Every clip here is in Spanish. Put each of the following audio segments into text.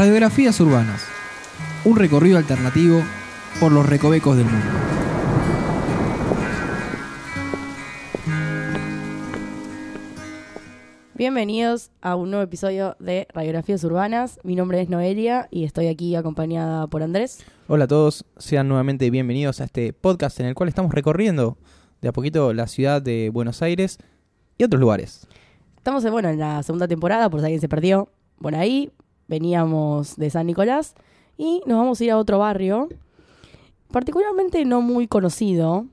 Radiografías urbanas. Un recorrido alternativo por los recovecos del mundo. Bienvenidos a un nuevo episodio de Radiografías Urbanas. Mi nombre es Noelia y estoy aquí acompañada por Andrés. Hola a todos, sean nuevamente bienvenidos a este podcast en el cual estamos recorriendo de a poquito la ciudad de Buenos Aires y otros lugares. Estamos bueno, en la segunda temporada, por si alguien se perdió. Por ahí veníamos de San Nicolás y nos vamos a ir a otro barrio, particularmente no muy conocido.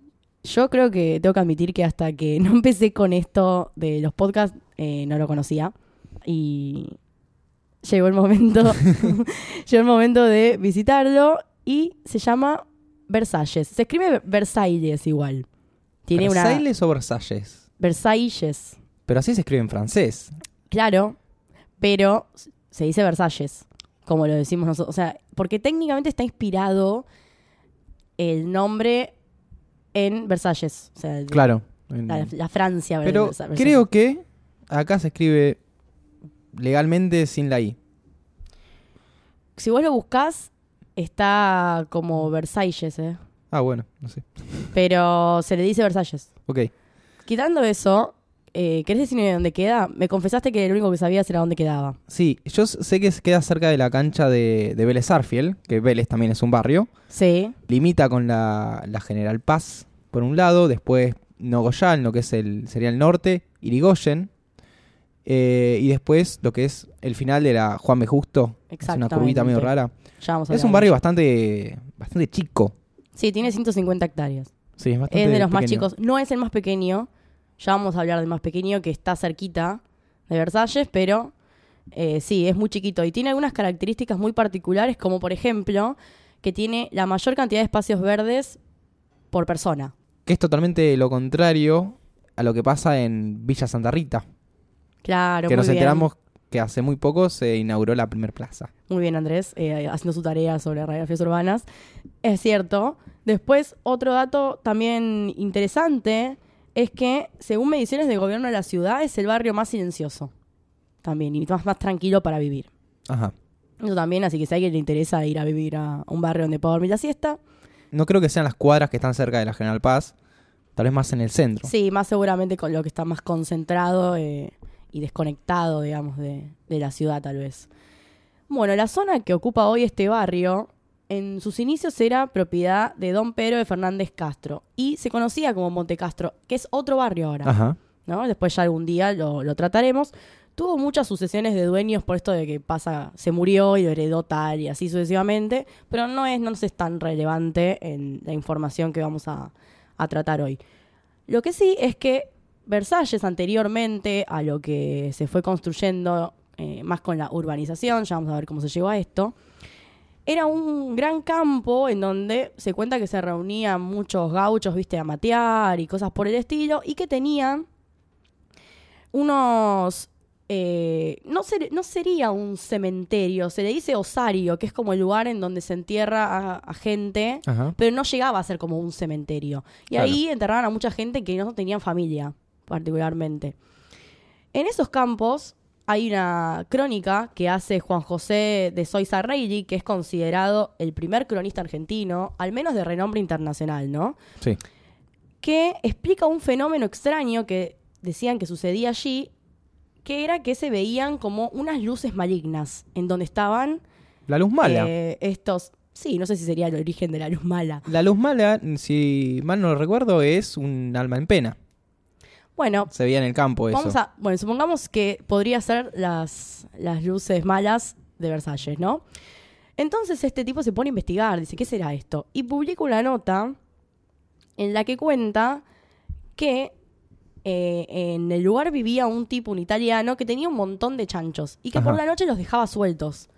Yo creo que tengo que admitir que hasta que no empecé con esto de los podcasts, eh, no lo conocía. Y llegó el momento, llegó el momento de visitarlo y se llama Versalles. Se escribe Versailles igual. Tiene una ¿Versailles o Versalles? Versailles. Pero así se escribe en francés. Claro, pero se dice Versalles, como lo decimos nosotros. O sea, porque técnicamente está inspirado el nombre en Versalles. O sea, Claro. en- la, la Francia. Pero Versalles. creo que acá se escribe legalmente sin la I. Si vos lo buscás, está como Versalles, ¿eh? Ah, bueno, no sé. Pero se le dice Versalles. Ok. Quitando eso, eh, ¿querés decirme dónde queda? Me confesaste que lo único que sabías era dónde quedaba. Sí, yo sé que queda cerca de la cancha de, de Vélez Arfiel, que Vélez también es un barrio. Sí, Limita con la, la General Paz por un lado, después Nogoyal, lo que es el, sería el norte, Irigoyen, eh, y después lo que es el final de la Juan B. Justo, es una curvita medio rara. ya vamos a Es un barrio bastante, bastante chico. Sí, tiene 150 hectáreas. Sí, es bastante Es de los más chicos. No es el más pequeño. Ya vamos a hablar del más pequeño que está cerquita de Versalles, pero eh, sí, es muy chiquito. Y tiene algunas características muy particulares, como por ejemplo que tiene la mayor cantidad de espacios verdes por persona. Que es totalmente lo contrario a lo que pasa en Villa Santa Rita. Claro, que muy nos bien. enteramos que hace muy poco se inauguró la primer plaza. Muy bien, Andrés, eh, haciendo su tarea sobre radiografías urbanas. Es cierto. Después, otro dato también interesante es que, según mediciones del gobierno de la ciudad, es el barrio más silencioso. También, y más, más tranquilo para vivir. Ajá. Eso también, así que si a alguien le interesa ir a vivir a un barrio donde pueda dormir la siesta, No creo que sean las cuadras que están cerca de la General Paz, tal vez más en el centro. sí, más seguramente con lo que está más concentrado eh, y desconectado, digamos, de, de la ciudad tal vez. Bueno, la zona que ocupa hoy este barrio, en sus inicios era propiedad de don Pedro de Fernández Castro y se conocía como Monte Castro, que es otro barrio ahora. Ajá. ¿no? Después ya algún día lo, lo trataremos. Tuvo muchas sucesiones de dueños por esto de que pasa, se murió y lo heredó tal y así sucesivamente, pero no es, no es tan relevante en la información que vamos a, a tratar hoy. Lo que sí es que Versalles anteriormente a lo que se fue construyendo eh, más con la urbanización, ya vamos a ver cómo se llegó a esto, era un gran campo en donde se cuenta que se reunían muchos gauchos, viste, a matear y cosas por el estilo, y que tenían unos... eh, no, ser- no sería un cementerio, se le dice osario, que es como el lugar en donde se entierra a, a gente, Ajá. pero no llegaba a ser como un cementerio. Y Claro. ahí enterraban a mucha gente que no tenían familia, particularmente. En esos campos hay una crónica que hace Juan José de Soiza Reilly, que es considerado el primer cronista argentino, al menos de renombre internacional, ¿no? Sí. que explica un fenómeno extraño que decían que sucedía allí, que era que se veían como unas luces malignas en donde estaban La luz mala. eh, estos... Sí, no sé si sería el origen de la luz mala. La luz mala, si mal no lo recuerdo, es un alma en pena. Bueno, Se veía en el campo eso. vamos a... Bueno, supongamos que podría ser las, las luces malas de Versalles, ¿no? Entonces este tipo se pone a investigar, dice, ¿qué será esto? Y publica una nota en la que cuenta que eh, en el lugar vivía un tipo, un italiano, que tenía un montón de chanchos y que por la noche los dejaba sueltos.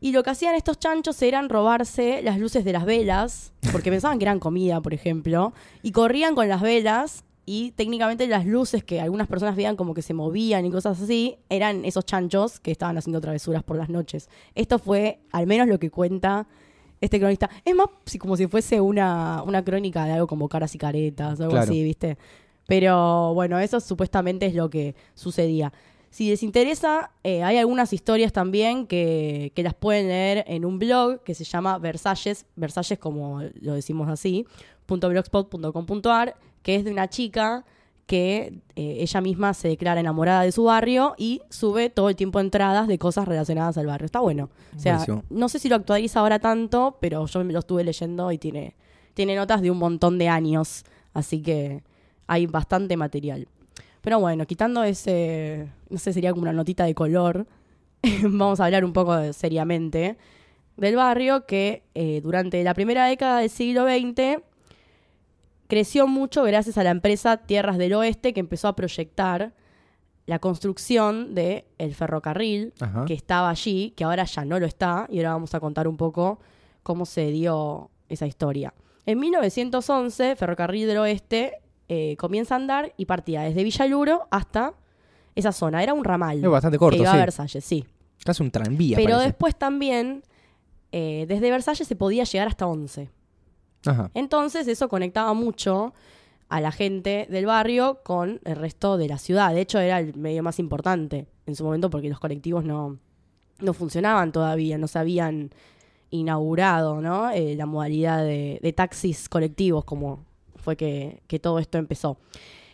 Y lo que hacían estos chanchos eran robarse las luces de las velas, porque pensaban que eran comida, por ejemplo, y corrían con las velas y técnicamente las luces que algunas personas veían como que se movían y cosas así, eran esos chanchos que estaban haciendo travesuras por las noches. Esto fue al menos lo que cuenta este cronista. Es más si- como si fuese una, una crónica de algo como caras y caretas, algo Claro. así, ¿viste? Pero bueno, eso supuestamente es lo que sucedía. Si les interesa, eh, hay algunas historias también que, que las pueden leer en un blog que se llama Versalles, Versalles como lo decimos así, .blogspot.com.ar, que es de una chica que eh, ella misma se declara enamorada de su barrio y sube todo el tiempo entradas de cosas relacionadas al barrio. Está bueno. O sea, Buenísimo. no sé si lo actualiza ahora tanto, pero yo me lo estuve leyendo y tiene, tiene notas de un montón de años. Así que hay bastante material. Pero bueno, quitando ese, no sé, sería como una notita de color, vamos a hablar un poco de- seriamente del barrio que eh, durante la primera década del siglo XX creció mucho gracias a la empresa Tierras del Oeste que empezó a proyectar la construcción del el ferrocarril Ajá. que estaba allí, que ahora ya no lo está, y ahora vamos a contar un poco cómo se dio esa historia. En 1911, Ferrocarril del Oeste eh, comienza a andar y partía desde Villaluro hasta esa zona. Era un ramal. Es bastante corto, que iba sí. a Versalles, sí. Casi un tranvía, Pero parece. después también, eh, desde Versalles se podía llegar hasta 11. Ajá. Entonces eso conectaba mucho a la gente del barrio con el resto de la ciudad. De hecho, era el medio más importante en su momento porque los colectivos no, no funcionaban todavía, no se habían inaugurado ¿no? Eh, la modalidad de, de taxis colectivos como fue que, que todo esto empezó.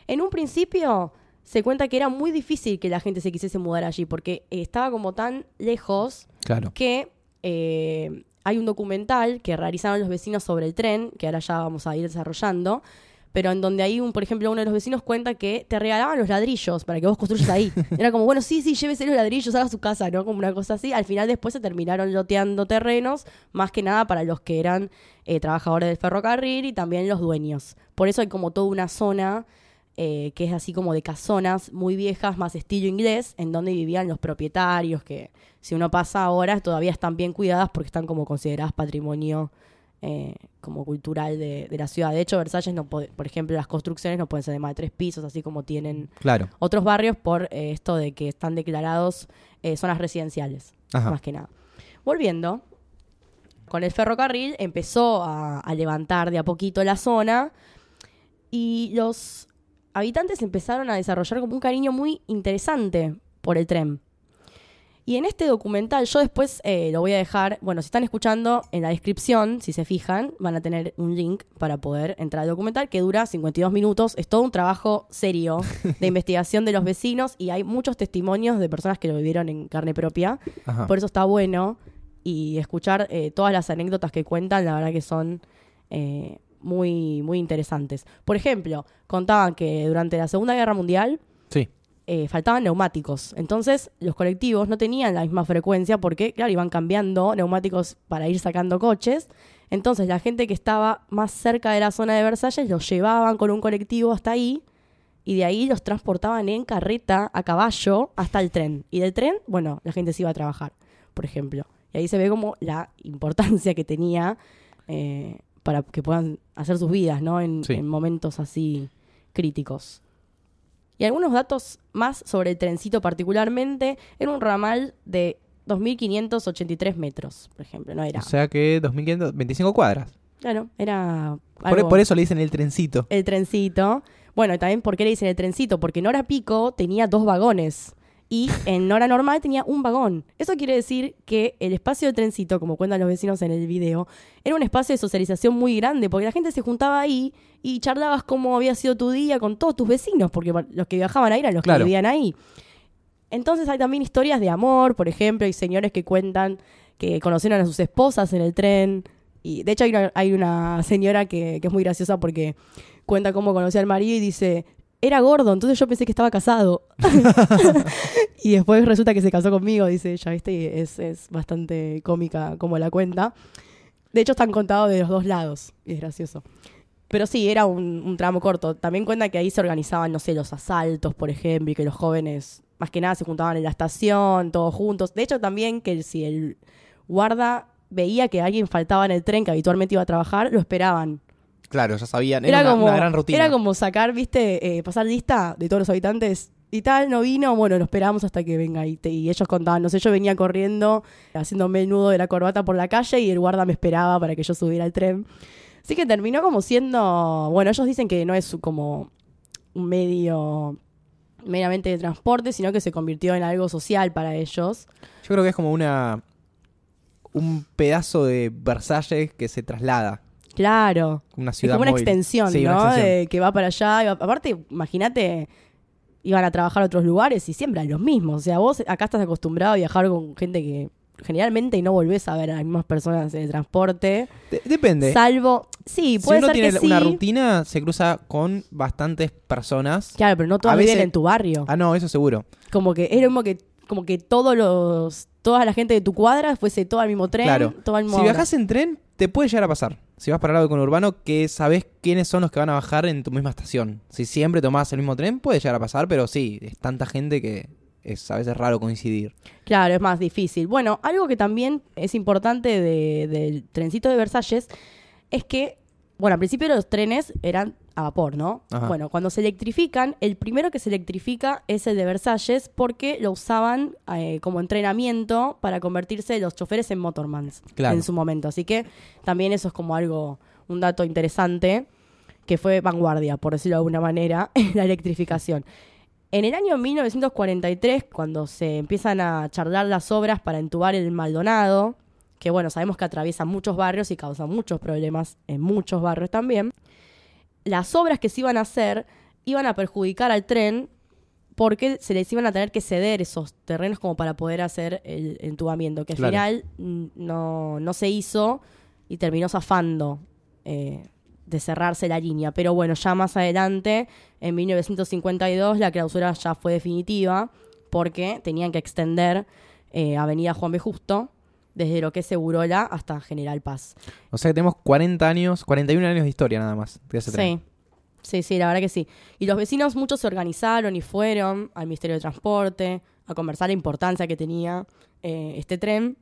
En un principio se cuenta que era muy difícil que la gente se quisiese mudar allí porque estaba como tan lejos Claro. que eh, hay un documental que realizaron los vecinos sobre el tren, que ahora ya vamos a ir desarrollando, pero en donde ahí, un, por ejemplo, uno de los vecinos cuenta que te regalaban los ladrillos para que vos construyas ahí. Era como, bueno, sí, sí, llévese los ladrillos, haga su casa, ¿no? Como una cosa así. Al final después se terminaron loteando terrenos, más que nada para los que eran eh, trabajadores del ferrocarril y también los dueños. Por eso hay como toda una zona eh, que es así como de casonas muy viejas, más estilo inglés, en donde vivían los propietarios, que si uno pasa ahora todavía están bien cuidadas porque están como consideradas patrimonio eh, como cultural de, de la ciudad. De hecho, Versalles, no puede- por ejemplo, las construcciones no pueden ser de más de tres pisos, así como tienen Claro. otros barrios por eh, esto de que están declarados zonas residenciales, Ajá. más que nada. Volviendo, con el ferrocarril empezó a, a levantar de a poquito la zona y los habitantes empezaron a desarrollar como un cariño muy interesante por el tren. Y en este documental, yo después eh, lo voy a dejar, bueno, si están escuchando, en la descripción, si se fijan, van a tener un link para poder entrar al documental que dura 52 minutos. Es todo un trabajo serio de investigación de los vecinos y hay muchos testimonios de personas que lo vivieron en carne propia. Ajá. Por eso está bueno y escuchar eh, todas las anécdotas que cuentan, la verdad que son eh, muy, muy interesantes. Por ejemplo, contaban que durante la Segunda Guerra Mundial Sí. eh, faltaban neumáticos. Entonces, los colectivos no tenían la misma frecuencia porque, claro, iban cambiando neumáticos para ir sacando coches. Entonces, la gente que estaba más cerca de la zona de Versalles los llevaban con un colectivo hasta ahí y de ahí los transportaban en carreta a caballo hasta el tren. Y del tren, bueno, la gente se iba a trabajar, por ejemplo. Y ahí se ve como la importancia que tenía eh, para que puedan hacer sus vidas, ¿no? En, Sí. en momentos así críticos. Y algunos datos más sobre el trencito particularmente. Era un ramal de 2.583 metros, por ejemplo. No era... O sea que 2500, 25 cuadras. claro, era... Por eso le dicen el trencito. el trencito. Bueno, y también por qué le dicen el trencito, porque en hora pico tenía dos vagones y en hora normal tenía un vagón. Eso quiere decir que el espacio del trencito, como cuentan los vecinos en el video, era un espacio de socialización muy grande, porque la gente se juntaba ahí y charlabas cómo había sido tu día con todos tus vecinos, porque los que viajaban ahí eran los Claro. que vivían ahí. Entonces hay también historias de amor, por ejemplo, hay señores que cuentan que conocieron a sus esposas en el tren. Y de hecho hay una, hay una señora que, que es muy graciosa porque cuenta cómo conoció al marido y dice, era gordo, entonces yo pensé que estaba casado. y después resulta que se casó conmigo, dice ella, ¿viste? Y es, es bastante cómica como la cuenta. De hecho están contados de los dos lados, y es gracioso. Pero sí, era un, un tramo corto. También cuenta que ahí se organizaban, no sé, los asaltos, por ejemplo, y que los jóvenes, más que nada, se juntaban en la estación, todos juntos. De hecho, también que si el guarda veía que alguien faltaba en el tren que habitualmente iba a trabajar, lo esperaban. Claro, ya sabían. Era, Era, una, como, una gran rutina. era como sacar, viste, eh, pasar lista de todos los habitantes y tal, no vino, bueno, lo esperamos hasta que venga. Y, te- y ellos contaban, no sé, yo venía corriendo, haciéndome el nudo de la corbata por la calle y el guarda me esperaba para que yo subiera al tren. Así que terminó como siendo, bueno, ellos dicen que no es como un medio meramente de transporte, sino que se convirtió en algo social para ellos. Yo creo que es como una. un pedazo de Versalles que se traslada. Claro. Una Es ciudad como una extensión, Sí, una ¿no? extensión. De que va para allá. y va- Aparte, imagínate, iban a trabajar a otros lugares y siempre a los mismos. O sea, vos acá estás acostumbrado a viajar con gente que generalmente no volvés a ver a las mismas personas en el transporte. De- depende. Salvo, sí, si puede uno ser tiene que sí. una rutina, se cruza con bastantes personas. Claro, pero no todas A viven veces- en tu barrio. Ah, no, eso seguro. Como que es lo mismo que como que todos los toda la gente de tu cuadra fuese todo al mismo tren, Claro. todo al mismo Si viajas en tren, te puede llegar a pasar. Si vas para el lado con urbano, que sabes quiénes son los que van a bajar en tu misma estación. Si siempre tomás el mismo tren, puede llegar a pasar, pero sí, es tanta gente que es a veces raro coincidir. Claro, es más difícil. Bueno, algo que también es importante de- del trencito de Versalles es que, bueno, al principio los trenes eran a vapor, ¿no? Ajá. Bueno, cuando se electrifican, el primero que se electrifica es el de Versalles porque lo usaban eh, como entrenamiento para convertirse los choferes en motormans Claro. en su momento. Así que también eso es como algo, un dato interesante que fue vanguardia, por decirlo de alguna manera, en la electrificación. En el año 1943, cuando se empiezan a charlar las obras para entubar el Maldonado, que bueno, sabemos que atraviesan muchos barrios y causan muchos problemas en muchos barrios también, las obras que se iban a hacer iban a perjudicar al tren porque se les iban a tener que ceder esos terrenos como para poder hacer el entubamiento, que al Claro. final mm, no, no se hizo y terminó zafando eh, de cerrarse la línea. Pero bueno, ya más adelante, en 1952, la clausura ya fue definitiva porque tenían que extender eh, Avenida Juan B. Justo desde lo que es Segurola hasta General Paz. O sea que tenemos 40 años, 41 años de historia nada más de ese tren. Sí, sí, sí, la verdad que sí. Y los vecinos muchos se organizaron y fueron al Ministerio de Transporte a conversar la importancia que tenía eh, este tren,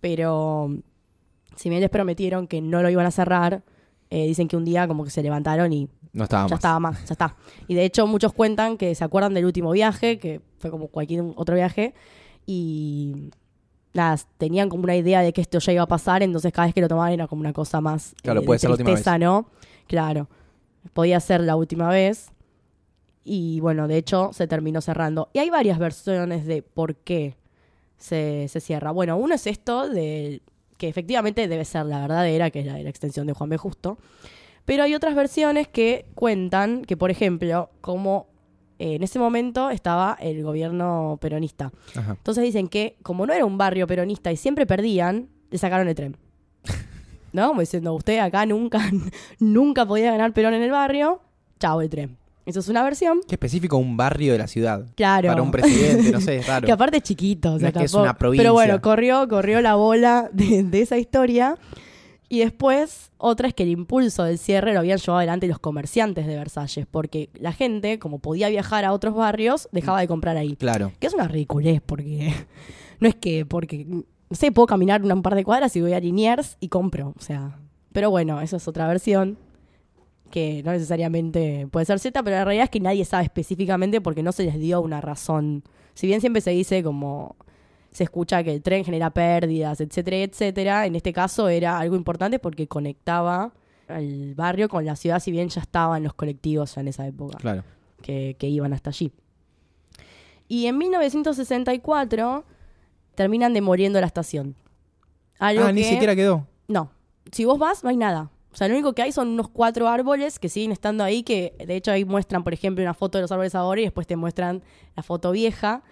pero si bien les prometieron que no lo iban a cerrar, eh, dicen que un día como que se levantaron y No estaba ya más. estaba más, ya está. Y de hecho muchos cuentan que se acuerdan del último viaje, que fue como cualquier otro viaje, y nada, tenían como una idea de que esto ya iba a pasar, entonces cada vez que lo tomaban era como una cosa más Claro, de puede ser la última tristeza, ¿no? Claro, podía ser la última vez. Y bueno, de hecho se terminó cerrando. Y hay varias versiones de por qué se, se cierra. Bueno, uno es esto de que efectivamente debe ser la verdadera, que es la de la extensión de Juan B. Justo. Pero hay otras versiones que cuentan que, por ejemplo, como eh, en ese momento estaba el gobierno peronista. Ajá. Entonces dicen que como no era un barrio peronista y siempre perdían, le sacaron el tren. ¿No? Como diciendo, usted acá nunca, nunca podía ganar Perón en el barrio, chao el tren. Eso es una versión. Qué específico un barrio de la ciudad. Claro. Para un presidente, no sé, es raro. Que aparte es chiquito. o No sea, es que es una provincia. Pero bueno, corrió, corrió la bola de, de esa historia. Y después, otra es que el impulso del cierre lo habían llevado adelante los comerciantes de Versalles, porque la gente, como podía viajar a otros barrios, dejaba de comprar ahí. Claro. Que es una ridiculez, porque no es que, porque, no sé, puedo caminar un par de cuadras y voy a Liniers y compro. O sea, pero bueno, esa es otra versión que no necesariamente puede ser cierta, pero la realidad es que nadie sabe específicamente porque no se les dio una razón. Si bien siempre se dice como se escucha que el tren genera pérdidas, etcétera, etcétera, en este caso era algo importante porque conectaba al barrio con la ciudad, si bien ya estaban los colectivos ya en esa época Claro. que, que iban hasta allí. Y en 1964 terminan demoliendo la estación. Algo Ah, ni que- siquiera quedó. No. Si vos vas, no hay nada. O sea, lo único que hay son unos cuatro árboles que siguen estando ahí, que de hecho ahí muestran, por ejemplo, una foto de los árboles ahora y después te muestran la foto vieja.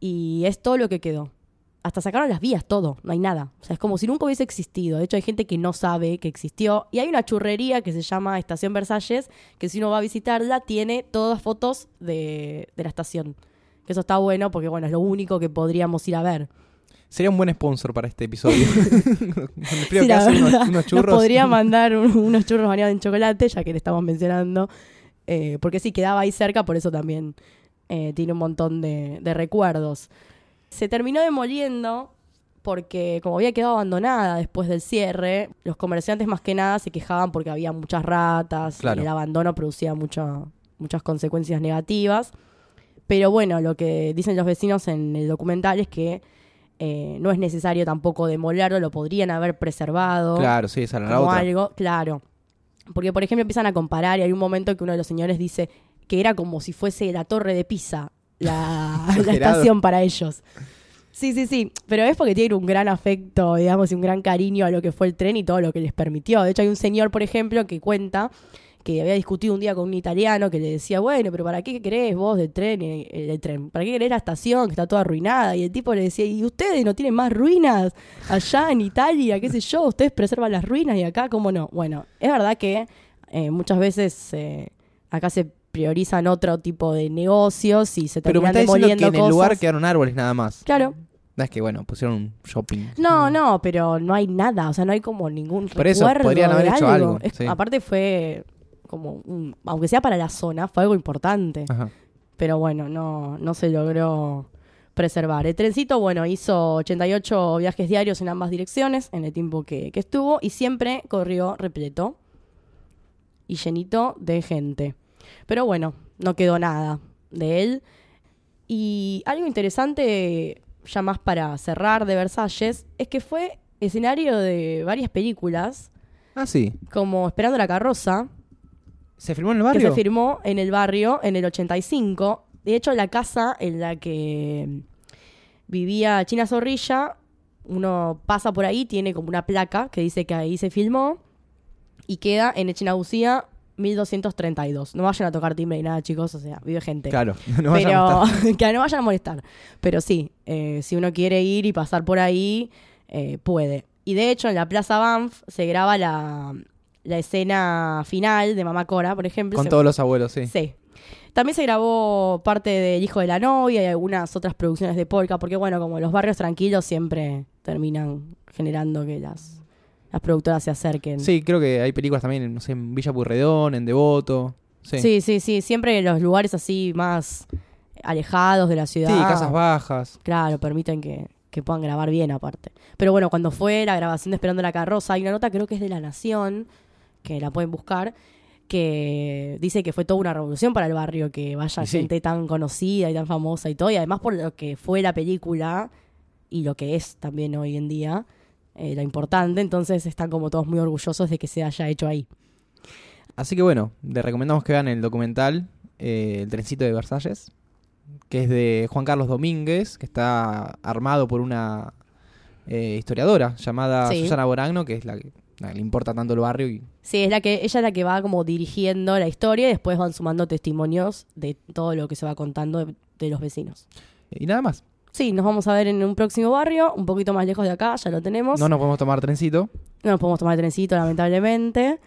Y es todo lo que quedó. Hasta sacaron las vías, todo, no hay nada. O sea, es como si nunca hubiese existido. De hecho, hay gente que no sabe que existió. Y hay una churrería que se llama Estación Versalles, que si uno va a visitarla, tiene todas fotos de, de la estación. Que eso está bueno porque, bueno, es lo único que podríamos ir a ver. Sería un buen sponsor para este episodio. Sí, la unos, verdad, unos Nos churros. podría mandar un- unos churros bañados en chocolate, ya que le estamos mencionando. Eh, porque sí, quedaba ahí cerca, por eso también eh, tiene un montón de, de recuerdos. Se terminó demoliendo porque, como había quedado abandonada después del cierre, los comerciantes más que nada se quejaban porque había muchas ratas, Claro. y el abandono producía muchas consecuencias negativas. Pero bueno, lo que dicen los vecinos en el documental es que eh, no es necesario tampoco demolerlo, lo podrían haber preservado Claro, sí, esa era la otra. algo, claro. Porque, por ejemplo, empiezan a comparar y hay un momento que uno de los señores dice que era como si fuese la torre de Pisa, la, estación para ellos. Sí, sí, sí, pero es porque tienen un gran afecto, digamos, y un gran cariño a lo que fue el tren y todo lo que les permitió. De hecho, hay un señor, por ejemplo, que cuenta que había discutido un día con un italiano que le decía, bueno, pero ¿para qué querés vos del tren, eh, del tren? ¿Para qué querés la estación que está toda arruinada? Y el tipo le decía, ¿y ustedes no tienen más ruinas allá en Italia? ¿Qué sé yo? ¿Ustedes preservan las ruinas y acá cómo no? Bueno, es verdad que eh, muchas veces eh, acá se priorizan otro tipo de negocios y se Pero me terminan está diciendo que demoliendo en el cosas. lugar quedaron árboles nada más. Claro. No es que, bueno, pusieron un shopping. No, no, pero no hay nada, o sea, no hay como ningún Por eso, recuerdo podrían haber hecho algo, Es- sí. Aparte fue como, un- aunque sea para la zona, fue algo importante. Ajá. Pero bueno, no, no se logró preservar. El trencito, bueno, hizo 88 viajes diarios en ambas direcciones en el tiempo que, que estuvo y siempre corrió repleto y llenito de gente. Pero bueno, no quedó nada de él. Y algo interesante, ya más para cerrar de Versalles, es que fue escenario de varias películas, Ah, sí. como Esperando la carroza, ¿Se filmó en el que barrio? se firmó en el barrio en el 85. De hecho, la casa en la que vivía China Zorrilla, uno pasa por ahí, tiene como una placa que dice que ahí se filmó y queda en Echinabucía 1232. No vayan a tocar timbre ni nada, chicos, o sea, vive gente. Claro, no vayan a Pero que no vayan a molestar. Pero sí, eh, si uno quiere ir y pasar por ahí, eh, puede. Y de hecho, en la Plaza Banff se graba la, la escena final de Mamá Cora, por ejemplo. Con Se- todos los abuelos, sí. Sí. También se grabó parte del Hijo de la Novia y algunas otras producciones de Polka, porque bueno, como los barrios tranquilos siempre terminan generando que las, las productoras se acerquen. Sí, creo que hay películas también, no sé, en Villa Purredón, en Devoto. Sí, sí, sí, sí, siempre los lugares así más alejados de la ciudad. Sí, casas bajas. Claro, permiten que, que puedan grabar bien aparte. Pero bueno, cuando fue la grabación de Esperando la carroza, hay una nota, creo que es de La Nación, que la pueden buscar, que dice que fue toda una revolución para el barrio, que vaya sí. gente tan conocida y tan famosa y todo, y además por lo que fue la película y lo que es también hoy en día, eh, lo importante, entonces están como todos muy orgullosos de que se haya hecho ahí. Así que bueno, les recomendamos que vean el documental eh, El trencito de Versalles, que es de Juan Carlos Domínguez, que está armado por una eh, historiadora llamada Sí. Susana Boragno, que es la que, la que le importa tanto el barrio. Y, Sí, es la que, ella es la que va como dirigiendo la historia y después van sumando testimonios de todo lo que se va contando de- de los vecinos. y nada más. Sí, nos vamos a ver en un próximo barrio, un poquito más lejos de acá, ya lo tenemos. No nos podemos tomar trencito. No nos podemos tomar trencito, lamentablemente.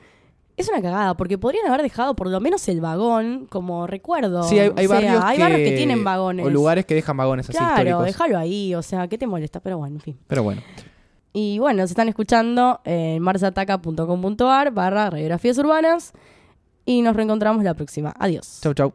Es una cagada, porque podrían haber dejado por lo menos el vagón como recuerdo. Sí, hay, hay O sea, barrios, hay que, barrios que tienen vagones. O lugares que dejan vagones así Claro, históricos. déjalo ahí, o sea, ¿qué te molesta? Pero bueno, en fin. Pero bueno. Y bueno, nos están escuchando en marsataca.com.ar barra radiografías urbanas y nos reencontramos la próxima. Adiós. Chau, chau.